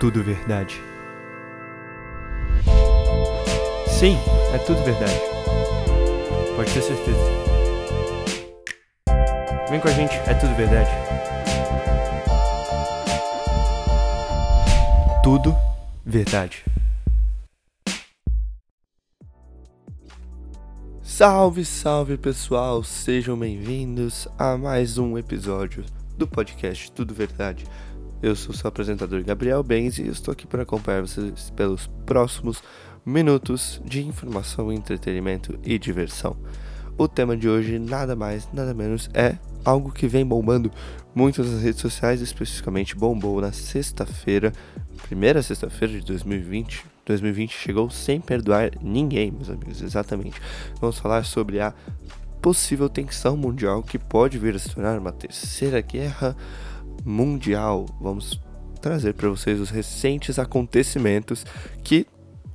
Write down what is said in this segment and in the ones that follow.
tudo verdade. Sim, é tudo verdade. Pode ter certeza. Vem com a gente, é tudo verdade. Tudo verdade. Salve, salve pessoal, sejam bem-vindos a mais um episódio do podcast Tudo Verdade. Eu sou seu apresentador Gabriel Benz e estou aqui para acompanhar vocês pelos próximos minutos de informação, entretenimento e diversão. O tema de hoje, nada mais, nada menos, é algo que vem bombando muito nas redes sociais, especificamente bombou na sexta-feira, primeira sexta-feira de 2020. 2020 chegou sem perdoar ninguém, meus amigos, exatamente. Vamos falar sobre a possível tensão mundial que pode vir a se tornar uma terceira guerra mundial. Vamos trazer para vocês os recentes acontecimentos que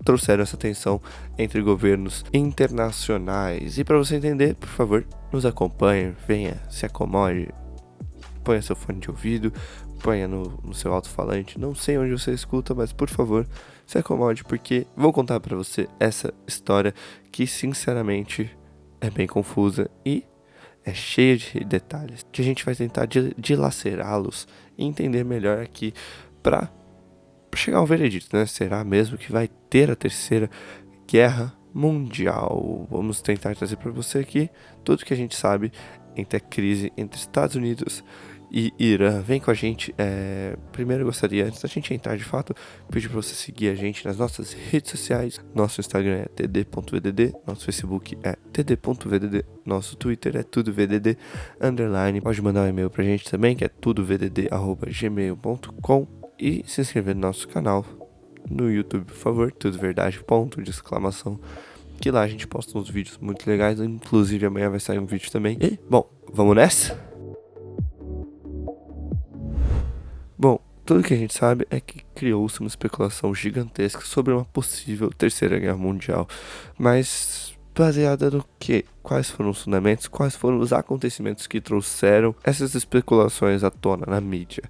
trouxeram essa tensão entre governos internacionais. E para você entender, por favor, nos acompanhe, venha, se acomode, ponha seu fone de ouvido, ponha no, no seu alto-falante. Não sei onde você escuta, mas por favor, se acomode, porque vou contar para você essa história que, sinceramente, é bem confusa e é cheia de detalhes que a gente vai tentar dilacerá-los e entender melhor aqui para chegar ao veredito, né? Será mesmo que vai ter a terceira guerra mundial? Vamos tentar trazer para você aqui tudo que a gente sabe entre a crise entre Estados Unidos e Irã. Vem com a gente. É... Primeiro eu gostaria, antes da gente entrar de fato, pedir para você seguir a gente nas nossas redes sociais. Nosso Instagram é td.vdd, nosso Facebook é td.vdd, nosso Twitter é tudovdd, underline. Pode mandar um e-mail pra gente também, que é tudovdd.gmail.com e se inscrever no nosso canal no YouTube, por favor, tudo verdade, ponto de exclamação. Que lá a gente posta uns vídeos muito legais, inclusive amanhã vai sair um vídeo também. E, bom, vamos nessa? Tudo que a gente sabe é que criou-se uma especulação gigantesca sobre uma possível terceira guerra mundial, mas baseada no que? Quais foram os fundamentos? Quais foram os acontecimentos que trouxeram essas especulações à tona na mídia?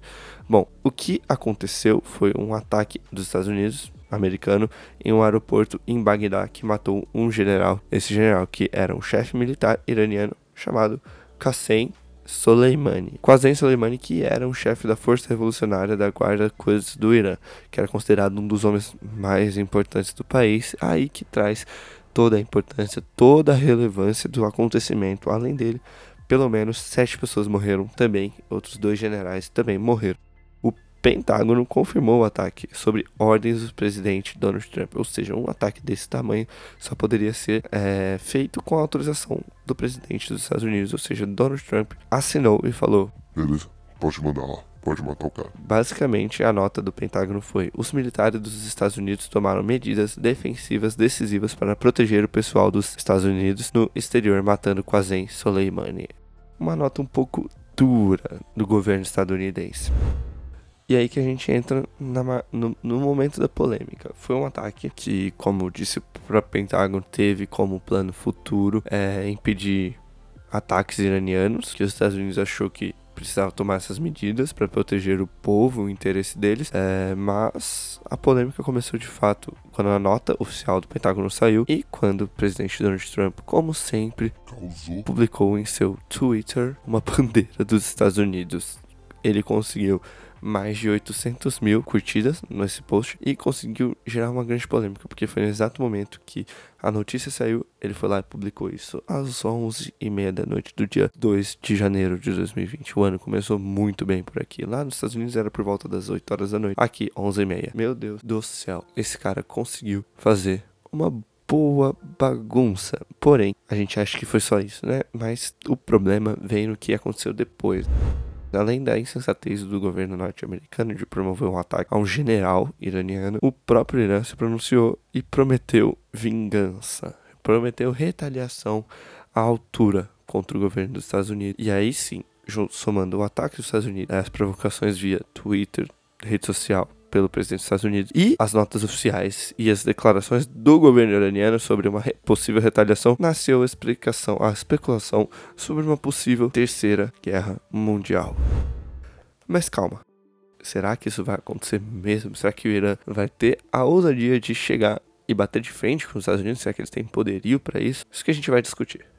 Bom, o que aconteceu foi um ataque dos Estados Unidos americano em um aeroporto em Bagdá que matou um general. Esse general que era um chefe militar iraniano chamado Qassem Soleimani. Qasem Soleimani, que era um chefe da Força Revolucionária da Guarda Quds do Irã, que era considerado um dos homens mais importantes do país, aí que traz toda a importância, toda a relevância do acontecimento. Além dele, pelo menos sete pessoas morreram também, outros dois generais também morreram. Pentágono confirmou o ataque sobre ordens do presidente Donald Trump, ou seja, um ataque desse tamanho só poderia ser é, feito com a autorização do presidente dos Estados Unidos, ou seja, Donald Trump assinou e falou: Beleza, pode mandar lá. Pode matar o cara. Basicamente, a nota do Pentágono foi: os militares dos Estados Unidos tomaram medidas defensivas decisivas para proteger o pessoal dos Estados Unidos no exterior, matando Qasem Soleimani. Uma nota um pouco dura do governo estadunidense. E aí que a gente entra na, no, no, momento da polêmica. Foi um ataque que, como disse o próprio Pentágono, teve como plano futuro é, impedir ataques iranianos, que os Estados Unidos achou que precisava tomar essas medidas para proteger o povo, o interesse deles, é, mas a polêmica começou de fato quando a nota oficial do Pentágono saiu e quando o presidente Donald Trump, como sempre, Causou. publicou em seu Twitter uma bandeira dos Estados Unidos. Ele conseguiu mais de 800 mil curtidas nesse post e conseguiu gerar uma grande polêmica, porque foi no exato momento que a notícia saiu, ele foi lá e publicou isso às 11h30 da noite do dia 2 de janeiro de 2020. O ano começou muito bem por aqui. Lá nos Estados Unidos era por volta das 8 horas da noite. Aqui, 11h30. Meu Deus do céu, esse cara conseguiu fazer uma boa bagunça. Porém, a gente acha que foi só isso, né? Mas o problema vem no que aconteceu depois. Além da insensatez do governo norte-americano de promover um ataque a um general iraniano, o próprio Irã se pronunciou e prometeu vingança, prometeu retaliação à altura contra o governo dos Estados Unidos. E aí sim, somando o ataque dos Estados Unidos, as provocações via Twitter, rede social, pelo presidente dos Estados Unidos e as notas oficiais e as declarações do governo iraniano sobre uma possível retaliação, nasceu a explicação, a especulação sobre uma possível terceira guerra mundial. Mas calma. será que isso vai acontecer mesmo? Será que o Irã vai ter a ousadia de chegar e bater de frente com os Estados Unidos? Será que eles têm poderio para isso? Isso que a gente vai discutir.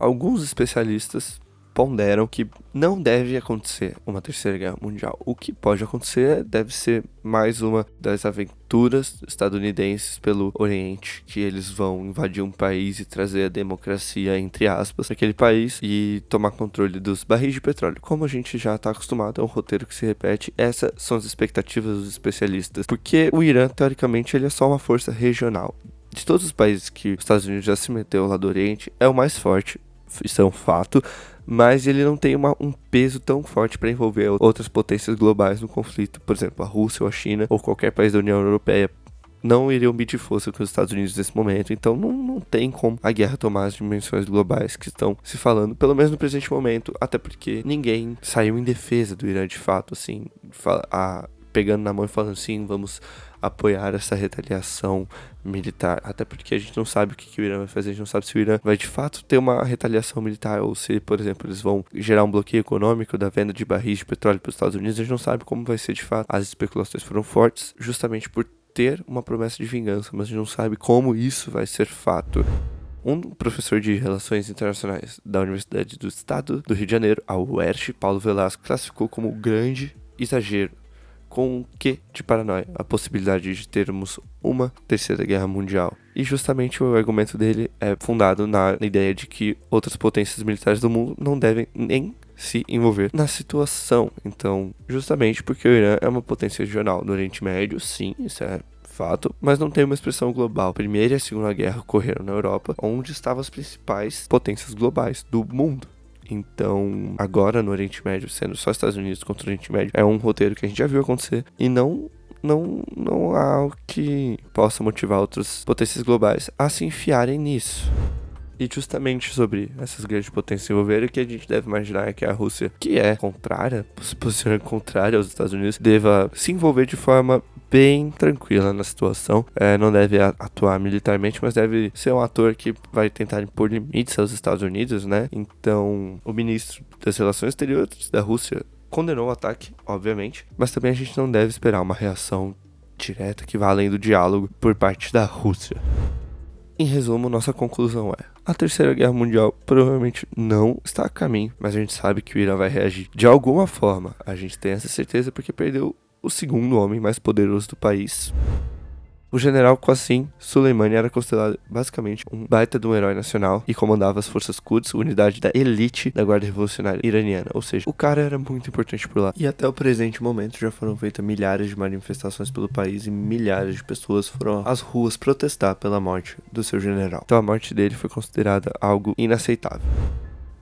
Alguns especialistas ponderam que não deve acontecer uma terceira guerra mundial. O que pode acontecer deve ser mais uma das aventuras estadunidenses pelo Oriente, que eles vão invadir um país e trazer a democracia, entre aspas, naquele país e tomar controle dos barris de petróleo. Como a gente já está acostumado, é um roteiro que se repete. Essas são as expectativas dos especialistas, porque o Irã, teoricamente, ele é só uma força regional. De todos os países que os Estados Unidos já se meteu lá do Oriente, é o mais forte, isso é um fato, mas ele não tem uma, um peso tão forte para envolver outras potências globais no conflito, por exemplo, a Rússia ou a China ou qualquer país da União Europeia não iriam medir força com os Estados Unidos nesse momento, então não, não tem como a guerra tomar as dimensões globais que estão se falando, pelo menos no presente momento, até porque ninguém saiu em defesa do Irã de fato, assim, a, pegando na mão e falando assim, vamos apoiar essa retaliação militar, até porque a gente não sabe o que, que, o Irã vai fazer, a gente não sabe se o Irã vai de fato ter uma retaliação militar ou se, por exemplo, eles vão gerar um bloqueio econômico da venda de barris de petróleo para os Estados Unidos, a gente não sabe como vai ser de fato. As especulações foram fortes justamente por ter uma promessa de vingança, mas a gente não sabe como isso vai ser fato. Um professor de Relações Internacionais da Universidade do Estado do Rio de Janeiro, a UERJ, Paulo Velasco, classificou como grande exagero com o que de paranoia? A possibilidade de termos uma terceira guerra mundial. E justamente o argumento dele é fundado na ideia de que outras potências militares do mundo não devem nem se envolver na situação. Então, justamente porque o Irã é uma potência regional no Oriente Médio, sim, isso é fato, mas não tem uma expressão global. Primeira e a Segunda Guerra ocorreram na Europa, onde estavam as principais potências globais do mundo. Então, agora no Oriente Médio, sendo só Estados Unidos contra o Oriente Médio, é um roteiro que a gente já viu acontecer e não não, não há algo que possa motivar outras potências globais a se enfiarem nisso. E justamente sobre essas grandes potências se envolverem, o que a gente deve imaginar é que a Rússia, que é contrária, se posiciona contrária aos Estados Unidos, deva se envolver de forma bem tranquila na situação. É, não deve atuar militarmente, mas deve ser um ator que vai tentar impor limites aos Estados Unidos, né? Então, o ministro das Relações Exteriores da Rússia condenou o ataque, obviamente, mas também a gente não deve esperar uma reação direta que vá além do diálogo por parte da Rússia. Em resumo, nossa conclusão é: a Terceira Guerra Mundial provavelmente não está a caminho, mas a gente sabe que o Irã vai reagir de alguma forma. A gente tem essa certeza porque perdeu o segundo homem mais poderoso do país. O general Qassim Soleimani era considerado basicamente um baita de um herói nacional e comandava as forças Quds, unidade da elite da Guarda Revolucionária Iraniana. Ou seja, o cara era muito importante por lá. E até o presente momento já foram feitas milhares de manifestações pelo país e milhares de pessoas foram às ruas protestar pela morte do seu general. Então a morte dele foi considerada algo inaceitável.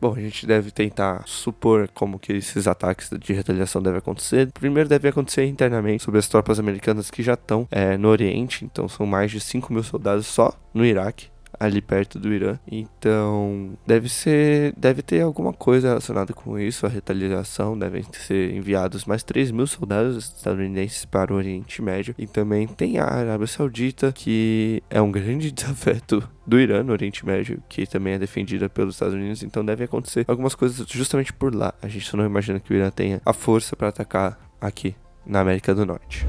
Bom, a gente deve tentar supor como que esses ataques de retaliação devem acontecer. Primeiro deve acontecer internamente sobre as tropas americanas que já estão é, no Oriente, então são mais de 5 mil soldados só no Iraque ali perto do Irã. Então, deve ser, deve ter alguma coisa relacionada com isso, a retaliação, devem ser enviados mais 3 mil soldados estadunidenses para o Oriente Médio. E também tem a Arábia Saudita, que é um grande desafeto do Irã no Oriente Médio, que também é defendida pelos Estados Unidos, então deve acontecer algumas coisas justamente por lá. A gente não imagina que o Irã tenha a força para atacar aqui na América do Norte.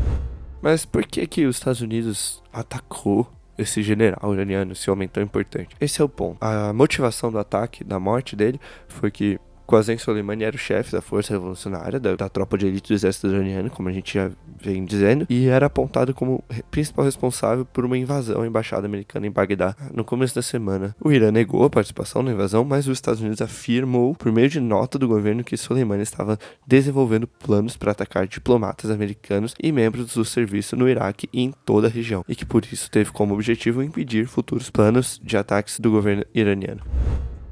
Mas por que que os Estados Unidos atacou esse general iraniano, esse homem tão importante. Esse é o ponto. A motivação do ataque, da morte dele, foi que Qasem Soleimani era o chefe da força revolucionária, da, da, tropa de elite do exército iraniano, como a gente já vem dizendo, e era apontado como principal responsável por uma invasão à embaixada americana em Bagdá no começo da semana. O Irã negou a participação na invasão, mas os Estados Unidos afirmou, por meio de nota do governo, que Soleimani estava desenvolvendo planos para atacar diplomatas americanos e membros do serviço no Iraque e em toda a região, e que por isso teve como objetivo impedir futuros planos de ataques do governo iraniano.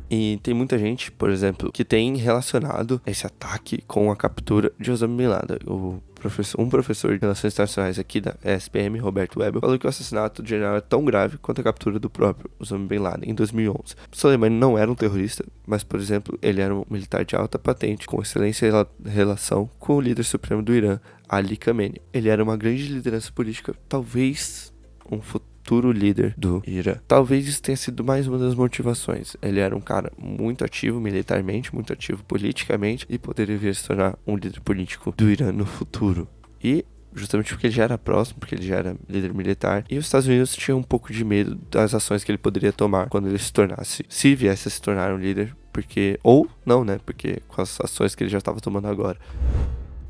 E tem muita gente, por exemplo, que tem relacionado esse ataque com a captura de Osama Bin Laden. O professor, um professor de Relações Internacionais aqui da SPM, Roberto Weber, falou que o assassinato do general é tão grave quanto a captura do próprio Osama Bin Laden em 2011. Soleimani não era um terrorista, mas, por exemplo, ele era um militar de alta patente, com excelência relação com o líder supremo do Irã, Ali Khamenei. Ele era uma grande liderança política, talvez um futuro futuro líder do Irã. Talvez isso tenha sido mais uma das motivações. Ele era um cara muito ativo militarmente, muito ativo politicamente e poderia vir se tornar um líder político do Irã no futuro. E justamente porque ele já era próximo, porque ele já era líder militar, e os Estados Unidos tinham um pouco de medo das ações que ele poderia tomar quando ele se tornasse, se viesse a se tornar um líder, porque ou não, né? Porque com as ações que ele já estava tomando agora.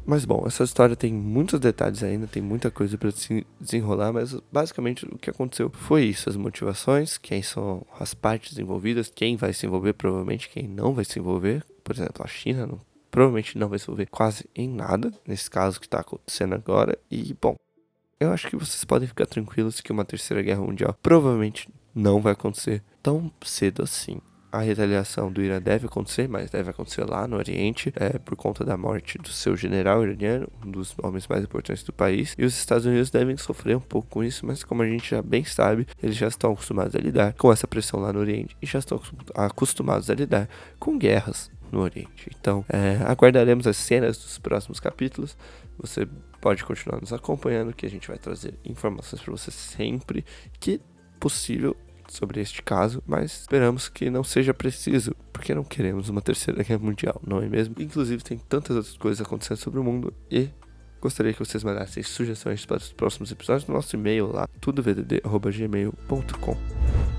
Mas bom, essa história tem muitos detalhes ainda, tem muita coisa para se desenrolar, mas basicamente o que aconteceu foi isso: as motivações, quem são as partes envolvidas, quem vai se envolver, provavelmente quem não vai se envolver. Por exemplo, a China não, provavelmente não vai se envolver quase em nada, nesse caso que está acontecendo agora. E bom, eu acho que vocês podem ficar tranquilos que uma terceira guerra mundial provavelmente não vai acontecer tão cedo assim a retaliação do Irã deve acontecer, mas deve acontecer lá no Oriente, é, por conta da morte do seu general iraniano, um dos homens mais importantes do país. E os Estados Unidos devem sofrer um pouco com isso, mas como a gente já bem sabe, eles já estão acostumados a lidar com essa pressão lá no Oriente e já estão acostumados a lidar com guerras no Oriente. Então, é, aguardaremos as cenas dos próximos capítulos. Você pode continuar nos acompanhando, que a gente vai trazer informações para você sempre que possível sobre este caso, mas esperamos que não seja preciso, porque não queremos uma terceira guerra mundial, não é mesmo? Inclusive, tem tantas outras coisas acontecendo sobre o mundo e gostaria que vocês mandassem sugestões para os próximos episódios no nosso e-mail lá, tudovdd.gmail.com.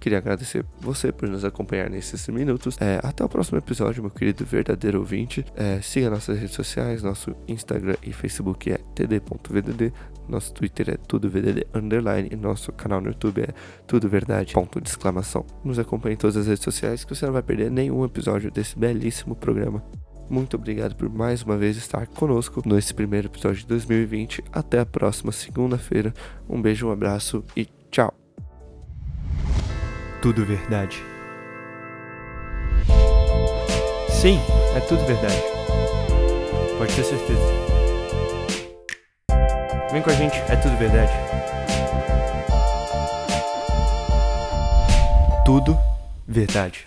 Queria agradecer você por nos acompanhar nesses minutos. É, até o próximo episódio, meu querido verdadeiro ouvinte. É, siga nossas redes sociais, nosso Instagram e Facebook é td.vdd, nosso Twitter é tudovdd underline e nosso canal no YouTube é tudo verdade ponto de exclamação. Nos acompanhe em todas as redes sociais que você não vai perder nenhum episódio desse belíssimo programa. Muito obrigado por mais uma vez estar conosco nesse primeiro episódio de 2020. Até a próxima segunda-feira. Um beijo, um abraço e tchau tudo verdade. Sim, é tudo verdade. Pode ter certeza. Vem com a gente, é tudo verdade. Tudo verdade.